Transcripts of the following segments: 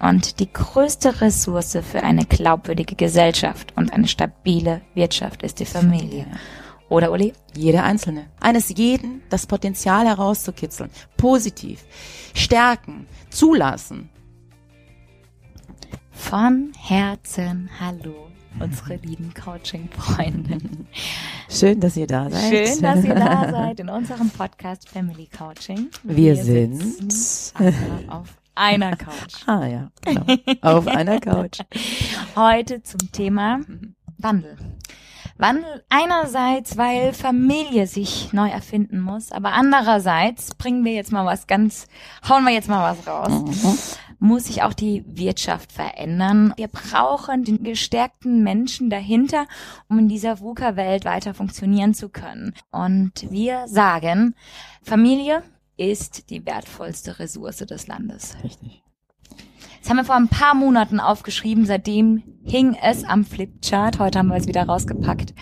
Und die größte Ressource für eine glaubwürdige Gesellschaft und eine stabile Wirtschaft ist die Familie. Oder Uli? Jeder Einzelne. Eines jeden das Potenzial herauszukitzeln. Positiv. Stärken. Zulassen. Von Herzen Hallo, unsere lieben Coaching-Freunde. Schön, dass ihr da seid. Schön, dass ihr da seid in unserem Podcast Family Coaching. Wir, sind auf einer Couch. Ah ja, genau. Auf einer Couch. Heute zum Thema Wandel. Wandel einerseits, weil Familie sich neu erfinden muss, aber andererseits bringen wir jetzt mal was ganz, hauen wir jetzt mal was raus. Mhm. Muss sich auch die Wirtschaft verändern. Wir brauchen den gestärkten Menschen dahinter, um in dieser VUCA-Welt weiter funktionieren zu können. Und wir sagen, Familie ist die wertvollste Ressource des Landes. Richtig. Das haben wir vor ein paar Monaten aufgeschrieben. Seitdem hing es am Flipchart. Heute haben wir es wieder rausgepackt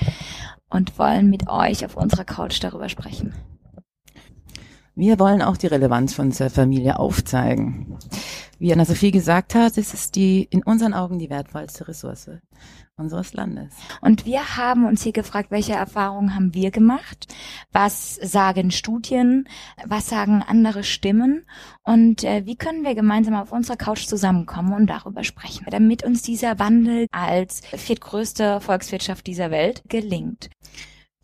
und wollen mit euch auf unserer Couch darüber sprechen. Wir wollen auch die Relevanz von der Familie aufzeigen. Wie Anna Sophie gesagt hat, es ist die in unseren Augen die wertvollste Ressource unseres Landes. Und wir haben uns hier gefragt, welche Erfahrungen haben wir gemacht? Was sagen Studien? Was sagen andere Stimmen? Und äh, wie können wir gemeinsam auf unserer Couch zusammenkommen und darüber sprechen, damit uns dieser Wandel als viertgrößte Volkswirtschaft dieser Welt gelingt?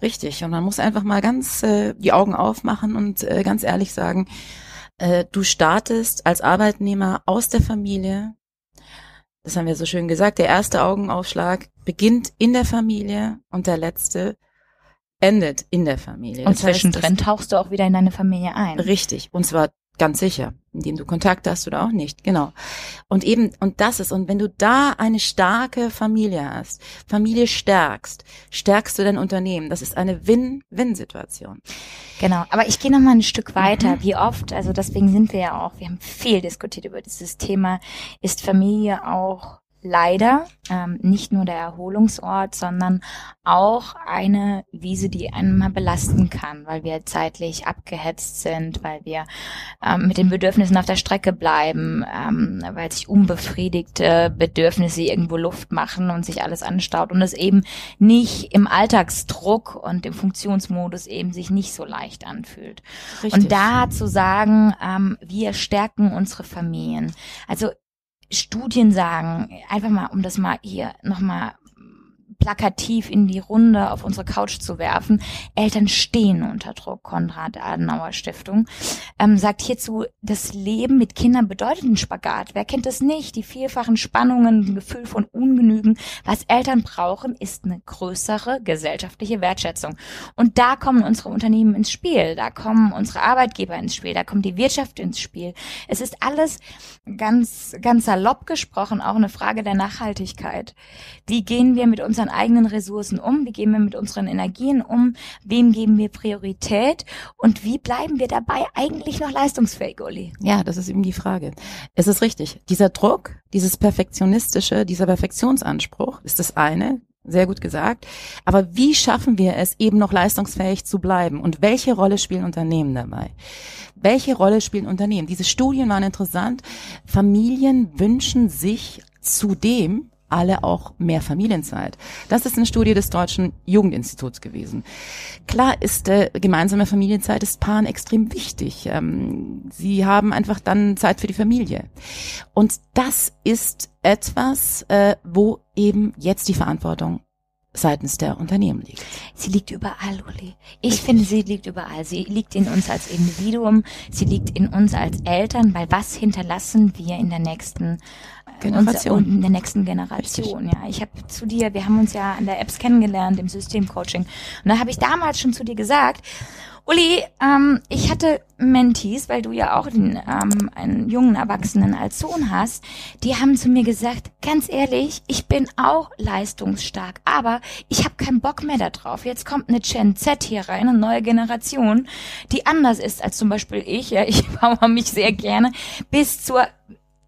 Richtig. Und man muss einfach mal ganz äh, die Augen aufmachen und äh, ganz ehrlich sagen, äh, du startest als Arbeitnehmer aus der Familie. Das haben wir so schön gesagt. Der erste Augenaufschlag beginnt in der Familie und der letzte endet in der Familie. Und Das zwischendrin tauchst du auch wieder in deine Familie ein. Richtig. Und zwar ganz sicher, indem du Kontakt hast oder auch nicht. Genau. Und eben, und das ist, und wenn du da eine starke Familie hast, Familie stärkst, stärkst du dein Unternehmen. Das ist eine Win-Win-Situation. Genau, aber ich gehe noch mal ein Stück weiter. Wie oft, also deswegen sind wir ja auch, wir haben viel diskutiert über dieses Thema, ist Familie auch leider ähm, nicht nur der Erholungsort, sondern auch eine Wiese, die einen mal belasten kann, weil wir zeitlich abgehetzt sind, weil wir ähm, mit den Bedürfnissen auf der Strecke bleiben, ähm, weil sich unbefriedigte Bedürfnisse irgendwo Luft machen und sich alles anstaut und es eben nicht im Alltagsdruck und im Funktionsmodus eben sich nicht so leicht anfühlt. Und da zu sagen, ähm, wir stärken unsere Familien. Also Studien sagen, einfach mal, um das mal hier nochmal plakativ in die Runde auf unsere Couch zu werfen. Eltern stehen unter Druck. Konrad Adenauer Stiftung ähm, sagt hierzu, das Leben mit Kindern bedeutet einen Spagat. Wer kennt das nicht? Die vielfachen Spannungen, ein Gefühl von Ungenügen. Was Eltern brauchen, ist eine größere gesellschaftliche Wertschätzung. Und da kommen unsere Unternehmen ins Spiel. Da kommen unsere Arbeitgeber ins Spiel. Da kommt die Wirtschaft ins Spiel. Es ist alles ganz, ganz salopp gesprochen auch eine Frage der Nachhaltigkeit. Wie gehen wir mit unseren eigenen Ressourcen um? Wie gehen wir mit unseren Energien um? Wem geben wir Priorität? Und wie bleiben wir dabei eigentlich noch leistungsfähig, Uli? Ja, das ist eben die Frage. Es ist richtig. Dieser Druck, dieses perfektionistische, dieser Perfektionsanspruch ist das eine. Sehr gut gesagt. Aber wie schaffen wir es, eben noch leistungsfähig zu bleiben? Und welche Rolle spielen Unternehmen dabei? Welche Rolle spielen Unternehmen? Diese Studien waren interessant. Familien wünschen sich zudem alle auch mehr Familienzeit. Das ist eine Studie des Deutschen Jugendinstituts gewesen. Klar ist äh, gemeinsame Familienzeit ist Paaren extrem wichtig. Ähm, sie haben einfach dann Zeit für die Familie. Und das ist etwas, äh, wo eben jetzt die Verantwortung seitens der Unternehmen liegt. Sie liegt überall, Uli. Ich finde, sie liegt überall. Sie liegt in uns als Individuum, sie liegt in uns als Eltern, weil was hinterlassen wir in der nächsten Generation. Uns, in der nächsten Generation. Ja, ich habe zu dir, wir haben uns ja an der Apps kennengelernt im Systemcoaching, und da habe ich damals schon zu dir gesagt. Uli, ähm, ich hatte Mentees, weil du ja auch den, ähm, einen jungen Erwachsenen als Sohn hast, die haben zu mir gesagt, ganz ehrlich, ich bin auch leistungsstark, aber ich habe keinen Bock mehr darauf. Jetzt kommt eine Gen Z hier rein, eine neue Generation, die anders ist als zum Beispiel ich. Ja, ich baue mich sehr gerne bis zur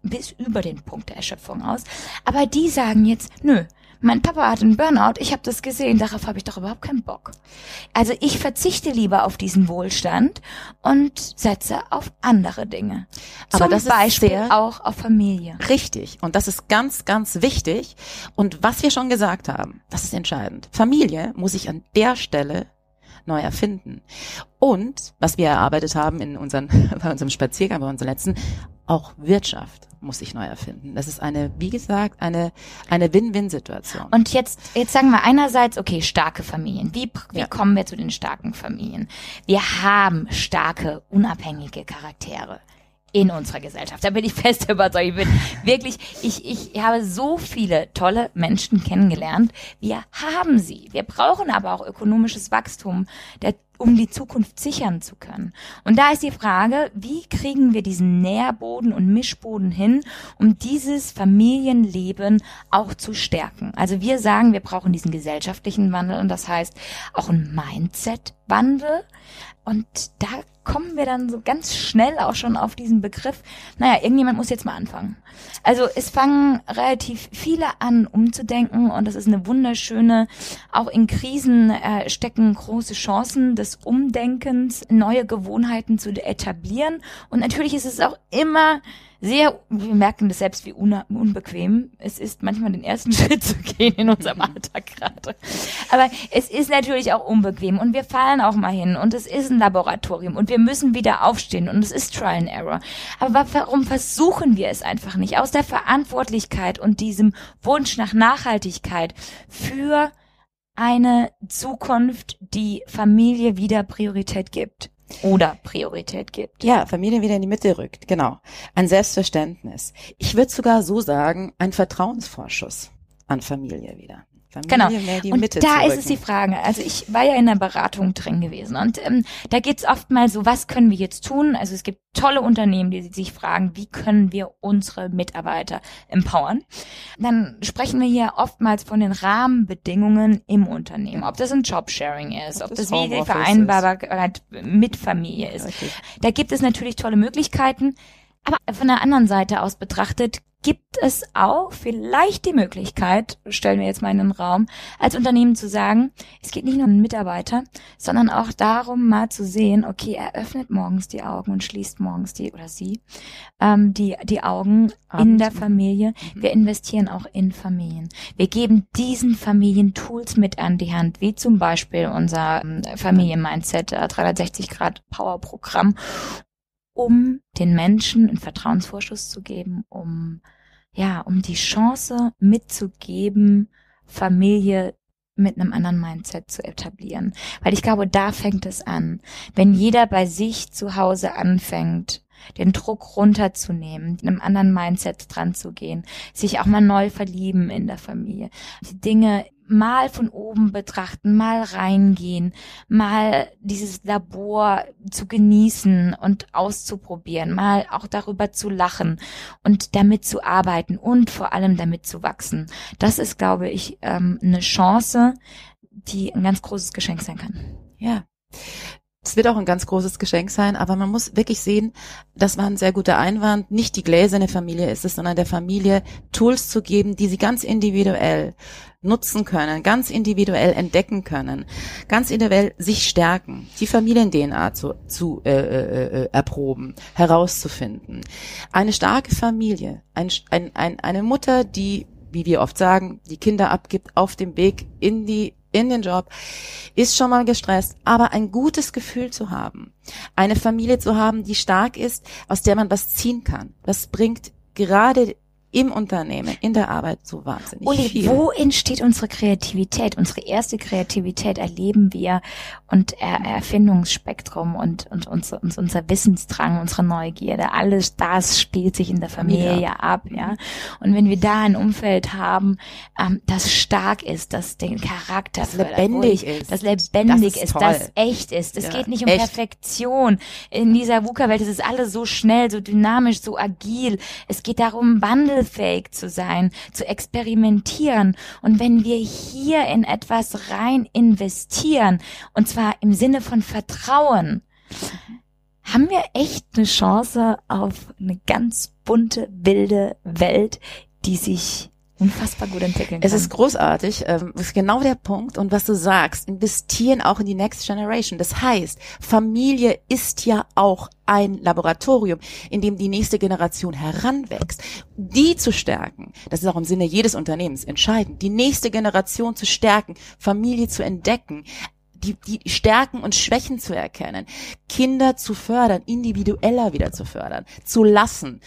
bis über den Punkt der Erschöpfung aus. Aber die sagen jetzt, nö, mein Papa hat einen Burnout, ich habe das gesehen, darauf habe ich doch überhaupt keinen Bock. Also ich verzichte lieber auf diesen Wohlstand und setze auf andere Dinge. Aber Zum das Beispiel ist auch auf Familie. richtig. Und das ist ganz, ganz wichtig. Und was wir schon gesagt haben, das ist entscheidend. Familie muss sich an der Stelle neu erfinden. Und was wir erarbeitet haben in unseren, bei unserem Spaziergang, bei unserem letzten, auch Wirtschaft muss sich neu erfinden. Das ist eine, wie gesagt, eine, eine Win-Win-Situation. Und jetzt, jetzt sagen wir einerseits, okay, starke Familien. Wie, wie Ja. kommen wir zu den starken Familien? Wir haben starke, unabhängige Charaktere in unserer Gesellschaft. Da bin ich fest überzeugt. Ich bin wirklich, ich, ich habe so viele tolle Menschen kennengelernt. Wir haben sie. Wir brauchen aber auch ökonomisches Wachstum, der, um die Zukunft sichern zu können. Und da ist die Frage, wie kriegen wir diesen Nährboden und Mischboden hin, um dieses Familienleben auch zu stärken? Also wir sagen, wir brauchen diesen gesellschaftlichen Wandel und das heißt auch ein Mindset-Wandel. Und da kommen wir dann so ganz schnell auch schon auf diesen Begriff, naja, irgendjemand muss jetzt mal anfangen. Also es fangen relativ viele an umzudenken und das ist eine wunderschöne, auch in Krisen äh, stecken große Chancen des Umdenkens, neue Gewohnheiten zu etablieren. Und natürlich ist es auch immer sehr, wir merken das selbst, wie unbequem es ist, manchmal den ersten Schritt zu gehen in unserem Alltag gerade. Aber es ist natürlich auch unbequem und wir fallen auch mal hin und es ist ein Laboratorium und wir müssen wieder aufstehen und es ist Trial and Error. Aber wa- warum versuchen wir es einfach nicht? Aus der Verantwortlichkeit und diesem Wunsch nach Nachhaltigkeit für eine Zukunft, die Familie wieder Priorität gibt. Oder Priorität gibt. Ja, Familie wieder in die Mitte rückt, genau. Ein Selbstverständnis. Ich würde sogar so sagen, ein Vertrauensvorschuss an Familie wieder. Familie Genau. die und Mitte da zu ist es die rücken. Frage. Also ich war ja in der Beratung drin gewesen und ähm, da geht's oft mal so, was können wir jetzt tun? Also es gibt tolle Unternehmen, die sich fragen, wie können wir unsere Mitarbeiter empowern? Dann sprechen wir hier oftmals von den Rahmenbedingungen im Unternehmen, ob das ein Jobsharing ist, Ob ob, das das wie die Vereinbarkeit mit Familie ist. Richtig. Da gibt es natürlich tolle Möglichkeiten, aber von der anderen Seite aus betrachtet gibt es auch vielleicht die Möglichkeit, stellen wir jetzt mal in den Raum, als Unternehmen zu sagen, es geht nicht nur um Mitarbeiter, sondern auch darum, mal zu sehen, okay, er öffnet morgens die Augen und schließt morgens die oder sie ähm, die die Augen in Abends. der Familie. Mhm. Wir investieren auch in Familien. Wir geben diesen Familien Tools mit an die Hand, wie zum Beispiel unser ähm, Familien-Mindset äh, 360 Grad Power Programm, um den Menschen einen Vertrauensvorschuss zu geben, um ja, um die Chance mitzugeben, Familie mit einem anderen Mindset zu etablieren. Weil ich glaube, da fängt es an. Wenn jeder bei sich zu Hause anfängt, den Druck runterzunehmen, mit einem anderen Mindset dran zu gehen, sich auch mal neu verlieben in der Familie, die Dinge mal von oben betrachten, mal reingehen, mal dieses Labor zu genießen und auszuprobieren, mal auch darüber zu lachen und damit zu arbeiten und vor allem damit zu wachsen. Das ist, glaube ich, ähm, eine Chance, die ein ganz großes Geschenk sein kann. Ja. Es wird auch ein ganz großes Geschenk sein, aber man muss wirklich sehen, das war ein sehr guter Einwand, nicht die gläserne Familie ist es, sondern der Familie Tools zu geben, die sie ganz individuell nutzen können, ganz individuell entdecken können, ganz individuell sich stärken, die Familien-DNA zu, zu äh, äh, äh, erproben, herauszufinden. Eine starke Familie, ein, ein, ein, eine Mutter, die, wie wir oft sagen, die Kinder abgibt auf dem Weg in die in den Job, ist schon mal gestresst, aber ein gutes Gefühl zu haben, eine Familie zu haben, die stark ist, aus der man was ziehen kann, das bringt gerade im Unternehmen, in der Arbeit so wahnsinnig Uli, viel. wo entsteht unsere Kreativität? Unsere erste Kreativität erleben wir und er Erfindungsspektrum und, und unser, unser Wissensdrang, unsere Neugierde, alles das spielt sich in der Familie Familie. ab, ja. Und wenn wir da ein Umfeld haben, ähm, das stark ist, das den Charakter Das fördert, lebendig ich, ist. das lebendig Das ist ist, das echt ist. Es Ja, geht nicht um echt. Perfektion. In dieser VUCA-Welt ist es alles so schnell, so dynamisch, so agil. Es geht darum, wandelfähig zu sein, zu experimentieren. Und wenn wir hier in etwas rein investieren, und zwar im Sinne von Vertrauen, haben wir echt eine Chance auf eine ganz bunte, wilde Welt, die sich unfassbar gut entwickeln kann. Es ist großartig, ähm, ist genau der Punkt. Und was du sagst, investieren auch in die Next Generation. Das heißt, Familie ist ja auch ein Laboratorium, in dem die nächste Generation heranwächst. Die zu stärken, das ist auch im Sinne jedes Unternehmens entscheidend, die nächste Generation zu stärken, Familie zu entdecken, die, die Stärken und Schwächen zu erkennen, Kinder zu fördern, individueller wieder zu fördern, zu lassen.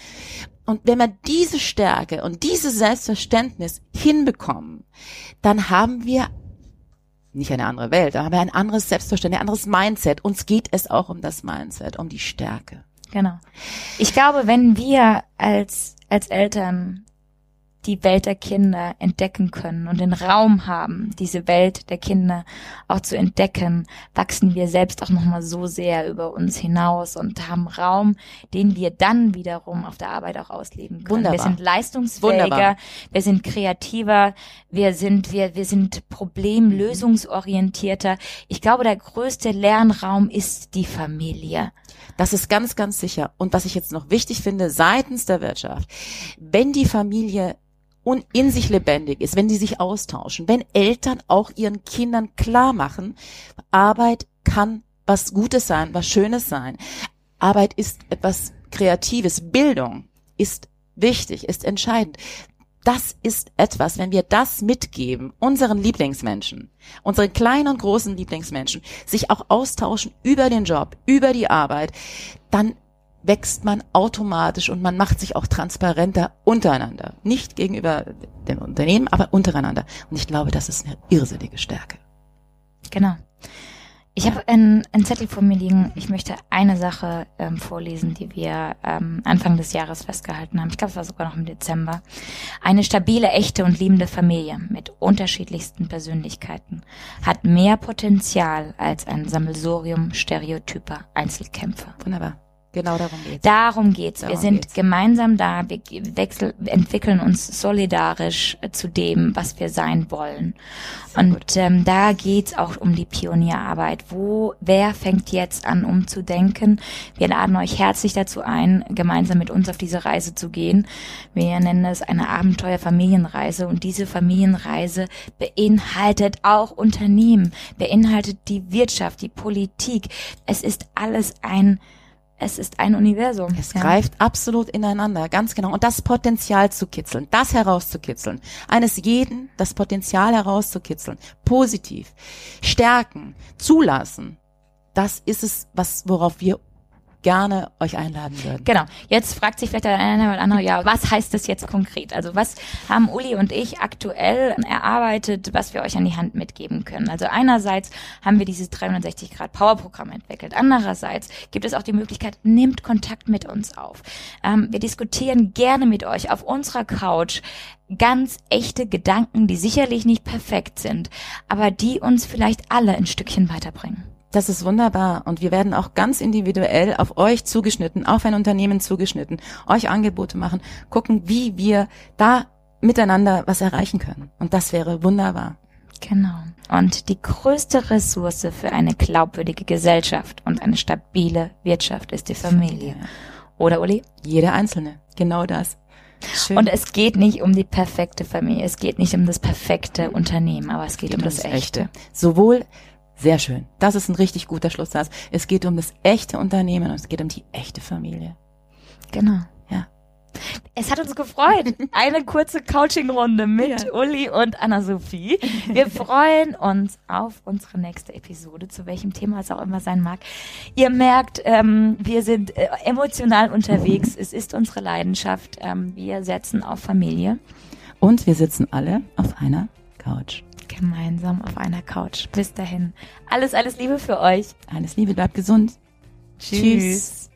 Und wenn wir diese Stärke und dieses Selbstverständnis hinbekommen, dann haben wir nicht eine andere Welt, da haben wir ein anderes Selbstverständnis, ein anderes Mindset. Uns geht es auch um das Mindset, um die Stärke. Genau. Ich glaube, wenn wir als, als Eltern die Welt der Kinder entdecken können und den Raum haben, diese Welt der Kinder auch zu entdecken, wachsen wir selbst auch nochmal so sehr über uns hinaus und haben Raum, den wir dann wiederum auf der Arbeit auch ausleben können. Wunderbar. Wir sind leistungsfähiger, Wunderbar. wir sind kreativer, wir sind, wir, wir sind problemlösungsorientierter. Ich glaube, der größte Lernraum ist die Familie. Das ist ganz, ganz sicher. Und was ich jetzt noch wichtig finde, seitens der Wirtschaft, wenn die Familie und in sich lebendig ist, wenn die sich austauschen, wenn Eltern auch ihren Kindern klar machen, Arbeit kann was Gutes sein, was Schönes sein. Arbeit ist etwas Kreatives. Bildung ist wichtig, ist entscheidend. Das ist etwas, wenn wir das mitgeben, unseren Lieblingsmenschen, unseren kleinen und großen Lieblingsmenschen, sich auch austauschen über den Job, über die Arbeit, dann wächst man automatisch und man macht sich auch transparenter untereinander. Nicht gegenüber den Unternehmen, aber untereinander. Und ich glaube, das ist eine irrsinnige Stärke. Genau. Ich habe einen, einen Zettel vor mir liegen. Ich möchte eine Sache ähm, vorlesen, die wir ähm, Anfang des Jahres festgehalten haben. Ich glaube, es war sogar noch im Dezember. Eine stabile, echte und liebende Familie mit unterschiedlichsten Persönlichkeiten hat mehr Potenzial als ein Sammelsurium stereotyper Einzelkämpfer. Wunderbar. Genau darum geht's. Darum geht's. Darum wir sind geht's. gemeinsam da. Wir wechsel, entwickeln uns solidarisch äh, zu dem, was wir sein wollen. Sehr und ähm, da geht's auch um die Pionierarbeit. Wo, wer fängt jetzt an, umzudenken? Wir laden euch herzlich dazu ein, gemeinsam mit uns auf diese Reise zu gehen. Wir nennen es eine Abenteuer-Familienreise. Und diese Familienreise beinhaltet auch Unternehmen, beinhaltet die Wirtschaft, die Politik. Es ist alles ein es ist ein Universum. Es ja. greift absolut ineinander, ganz genau. Und das Potenzial zu kitzeln, das herauszukitzeln, eines jeden, das Potenzial herauszukitzeln, positiv, stärken, zulassen, das ist es, was, worauf wir gerne euch einladen würden. Genau. Jetzt fragt sich vielleicht der eine oder andere, ja, was heißt das jetzt konkret? Also was haben Uli und ich aktuell erarbeitet, was wir euch an die Hand mitgeben können? Also einerseits haben wir dieses 360 Grad Power Programm entwickelt. Andererseits gibt es auch die Möglichkeit, nehmt Kontakt mit uns auf. Ähm, wir diskutieren gerne mit euch auf unserer Couch ganz echte Gedanken, die sicherlich nicht perfekt sind, aber die uns vielleicht alle ein Stückchen weiterbringen. Das ist wunderbar. Und wir werden auch ganz individuell auf euch zugeschnitten, auf ein Unternehmen zugeschnitten, euch Angebote machen, gucken, wie wir da miteinander was erreichen können. Und das wäre wunderbar. Genau. Und die größte Ressource für eine glaubwürdige Gesellschaft und eine stabile Wirtschaft ist die Familie. Oder Uli? Jeder Einzelne. Genau das. Schön. Und es geht nicht um die perfekte Familie, es geht nicht um das perfekte Unternehmen, aber es geht, geht um das, das Echte. Echte. Sowohl sehr schön. Das ist ein richtig guter Schlusssatz. Es geht um das echte Unternehmen und es geht um die echte Familie. Genau. Ja. Es hat uns gefreut. Eine kurze Coaching-Runde mit ja. Uli und Anna-Sophie. Wir freuen uns auf unsere nächste Episode, zu welchem Thema es auch immer sein mag. Ihr merkt, ähm, wir sind äh, emotional unterwegs. Es ist unsere Leidenschaft. Ähm, wir setzen auf Familie. Und wir sitzen alle auf einer Couch gemeinsam auf einer Couch. Bis dahin. Alles, alles Liebe für euch. Alles Liebe, bleibt gesund. Tschüss. Tschüss.